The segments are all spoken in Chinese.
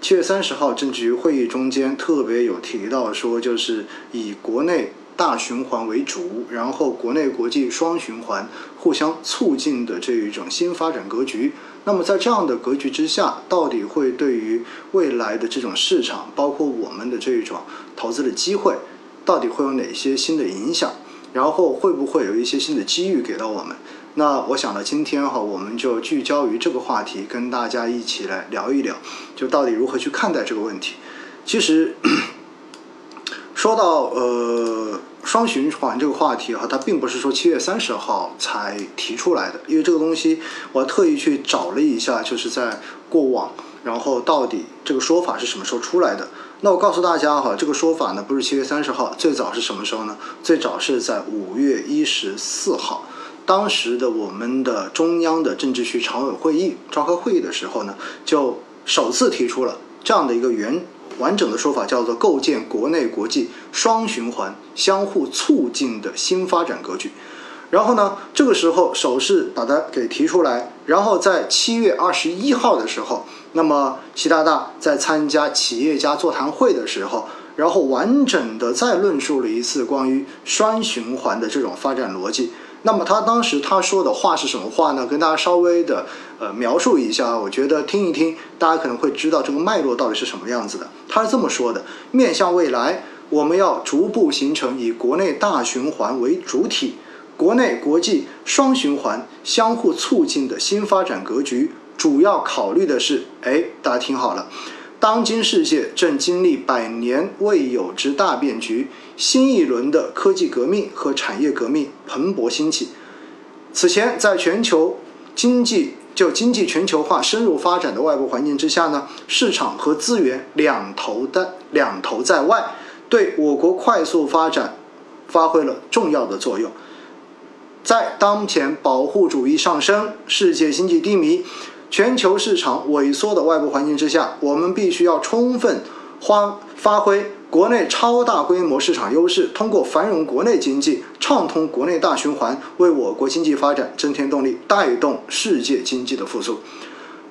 七月三十号政治局会议中间特别有提到说，就是以国内大循环为主，然后国内国际双循环互相促进的这一种新发展格局。那么在这样的格局之下，到底会对于未来的这种市场，包括我们的这种投资的机会，到底会有哪些新的影响？然后会不会有一些新的机遇给到我们？那我想呢，今天哈，我们就聚焦于这个话题，跟大家一起来聊一聊，就到底如何去看待这个问题。其实说到呃双循环这个话题哈，它并不是说七月三十号才提出来的，因为这个东西我特意去找了一下，就是在过往，然后到底这个说法是什么时候出来的？那我告诉大家哈，这个说法呢不是七月三十号，最早是什么时候呢？最早是在五月一十四号。当时的我们的中央的政治局常委会议召开会议的时候呢，就首次提出了这样的一个原完整的说法，叫做构建国内国际双循环相互促进的新发展格局。然后呢，这个时候首次把它给提出来，然后在七月二十一号的时候，那么习大大在参加企业家座谈会的时候，然后完整的再论述了一次关于双循环的这种发展逻辑。那么他当时他说的话是什么话呢？跟大家稍微的呃描述一下，我觉得听一听，大家可能会知道这个脉络到底是什么样子的。他是这么说的：面向未来，我们要逐步形成以国内大循环为主体、国内国际双循环相互促进的新发展格局。主要考虑的是，哎，大家听好了。当今世界正经历百年未有之大变局，新一轮的科技革命和产业革命蓬勃兴起。此前，在全球经济就经济全球化深入发展的外部环境之下呢，市场和资源两头的两头在外，对我国快速发展发挥了重要的作用。在当前保护主义上升、世界经济低迷。全球市场萎缩的外部环境之下，我们必须要充分发发挥国内超大规模市场优势，通过繁荣国内经济，畅通国内大循环，为我国经济发展增添动力，带动世界经济的复苏。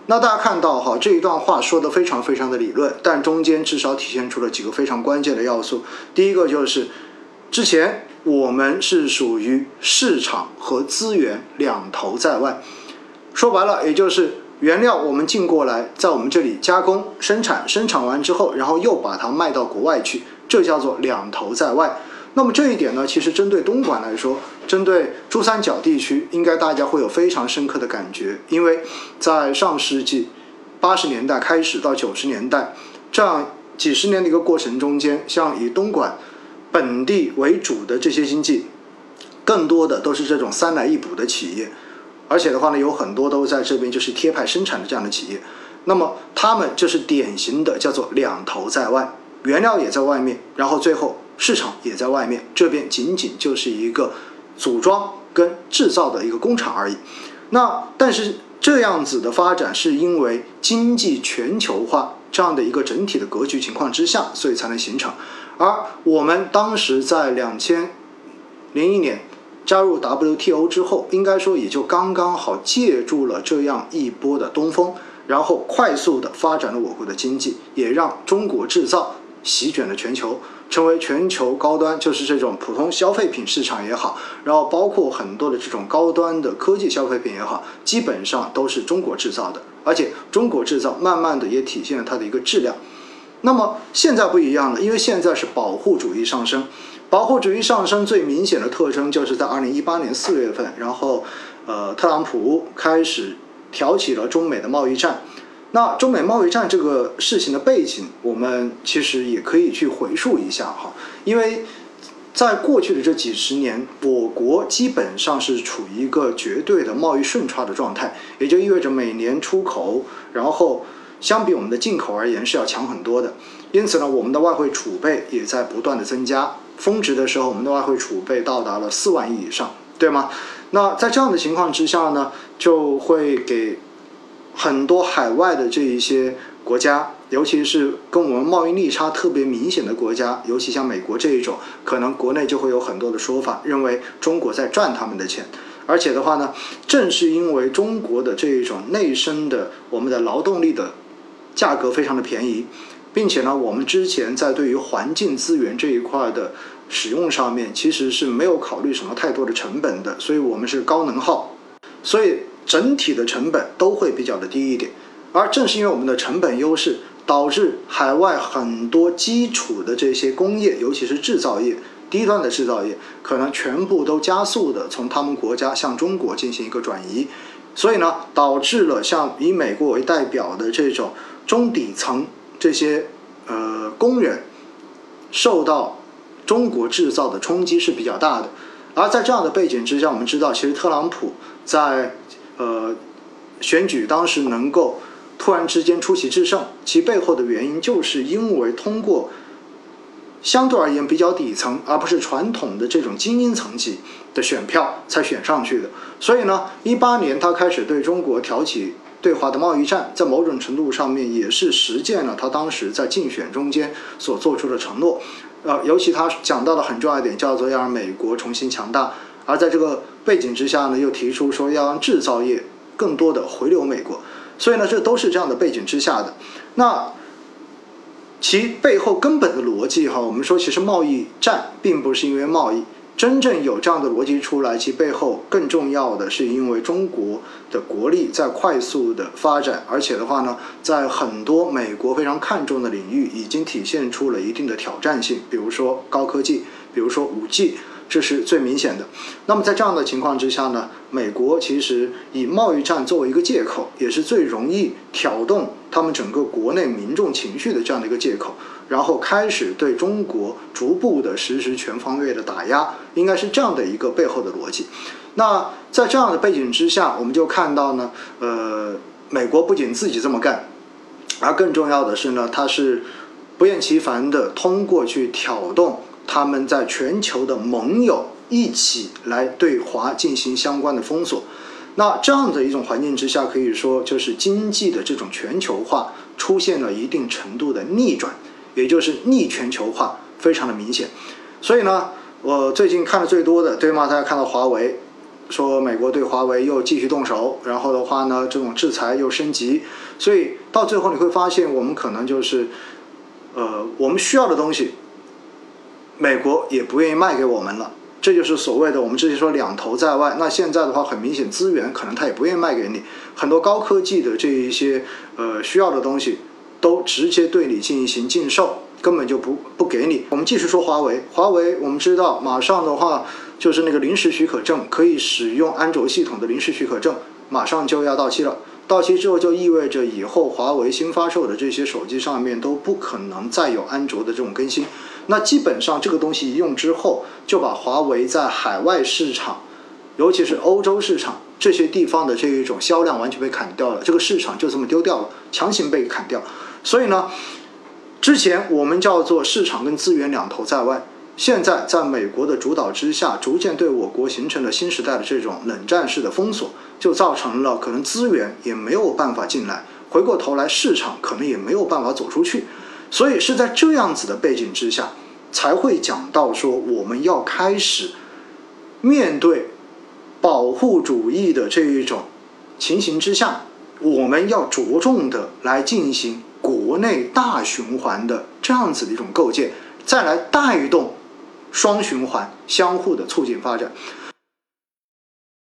那大家看到哈，这一段话说的非常非常的理论，但中间至少体现出了几个非常关键的要素。第一个就是，之前我们是属于市场和资源两头在外，说白了，也就是。原料我们进过来，在我们这里加工生产，生产完之后，然后又把它卖到国外去，这叫做两头在外。那么这一点呢，其实针对东莞来说，针对珠三角地区，应该大家会有非常深刻的感觉，因为在上世纪八十年代开始到九十年代这样几十年的一个过程中间，像以东莞本地为主的这些经济，更多的都是这种三来一补的企业。而且的话呢，有很多都在这边就是贴牌生产的这样的企业，那么他们就是典型的叫做两头在外，原料也在外面，然后最后市场也在外面，这边仅仅就是一个组装跟制造的一个工厂而已。那但是这样子的发展是因为经济全球化这样的一个整体的格局情况之下，所以才能形成。而我们当时在两千零一年。加入 WTO 之后，应该说也就刚刚好借助了这样一波的东风，然后快速的发展了我国的经济，也让中国制造席卷了全球，成为全球高端，就是这种普通消费品市场也好，然后包括很多的这种高端的科技消费品也好，基本上都是中国制造的，而且中国制造慢慢的也体现了它的一个质量。那么现在不一样了，因为现在是保护主义上升。保护主义上升最明显的特征，就是在二零一八年四月份，然后，呃，特朗普开始挑起了中美的贸易战。那中美贸易战这个事情的背景，我们其实也可以去回溯一下哈，因为在过去的这几十年，我国基本上是处于一个绝对的贸易顺差的状态，也就意味着每年出口，然后相比我们的进口而言是要强很多的。因此呢，我们的外汇储备也在不断的增加。峰值的时候，我们的外汇储备到达了四万亿以上，对吗？那在这样的情况之下呢，就会给很多海外的这一些国家，尤其是跟我们贸易逆差特别明显的国家，尤其像美国这一种，可能国内就会有很多的说法，认为中国在赚他们的钱。而且的话呢，正是因为中国的这一种内生的我们的劳动力的。价格非常的便宜，并且呢，我们之前在对于环境资源这一块的使用上面，其实是没有考虑什么太多的成本的，所以我们是高能耗，所以整体的成本都会比较的低一点。而正是因为我们的成本优势，导致海外很多基础的这些工业，尤其是制造业。低端的制造业可能全部都加速的从他们国家向中国进行一个转移，所以呢，导致了像以美国为代表的这种中底层这些呃工人受到中国制造的冲击是比较大的。而在这样的背景之下，我们知道，其实特朗普在呃选举当时能够突然之间出奇制胜，其背后的原因就是因为通过。相对而言比较底层，而不是传统的这种精英层级的选票才选上去的。所以呢，一八年他开始对中国挑起对华的贸易战，在某种程度上面也是实践了他当时在竞选中间所做出的承诺。呃，尤其他讲到的很重要一点，叫做要让美国重新强大。而在这个背景之下呢，又提出说要让制造业更多的回流美国。所以呢，这都是这样的背景之下的。那。其背后根本的逻辑哈，我们说其实贸易战并不是因为贸易，真正有这样的逻辑出来，其背后更重要的是因为中国的国力在快速的发展，而且的话呢，在很多美国非常看重的领域已经体现出了一定的挑战性，比如说高科技，比如说五 G。这是最明显的。那么在这样的情况之下呢，美国其实以贸易战作为一个借口，也是最容易挑动他们整个国内民众情绪的这样的一个借口，然后开始对中国逐步的实施全方位的打压，应该是这样的一个背后的逻辑。那在这样的背景之下，我们就看到呢，呃，美国不仅自己这么干，而更重要的是呢，它是不厌其烦的通过去挑动。他们在全球的盟友一起来对华进行相关的封锁，那这样的一种环境之下，可以说就是经济的这种全球化出现了一定程度的逆转，也就是逆全球化非常的明显。所以呢，我最近看的最多的，对吗？大家看到华为说美国对华为又继续动手，然后的话呢，这种制裁又升级，所以到最后你会发现，我们可能就是，呃，我们需要的东西。美国也不愿意卖给我们了，这就是所谓的我们之前说两头在外。那现在的话，很明显资源可能他也不愿意卖给你，很多高科技的这一些呃需要的东西，都直接对你进行禁售，根本就不不给你。我们继续说华为，华为我们知道马上的话就是那个临时许可证，可以使用安卓系统的临时许可证马上就要到期了。到期之后就意味着以后华为新发售的这些手机上面都不可能再有安卓的这种更新。那基本上这个东西一用之后，就把华为在海外市场，尤其是欧洲市场这些地方的这一种销量完全被砍掉了，这个市场就这么丢掉了，强行被砍掉。所以呢，之前我们叫做市场跟资源两头在外，现在在美国的主导之下，逐渐对我国形成了新时代的这种冷战式的封锁，就造成了可能资源也没有办法进来，回过头来市场可能也没有办法走出去。所以是在这样子的背景之下，才会讲到说我们要开始面对保护主义的这一种情形之下，我们要着重的来进行国内大循环的这样子的一种构建，再来带动双循环相互的促进发展。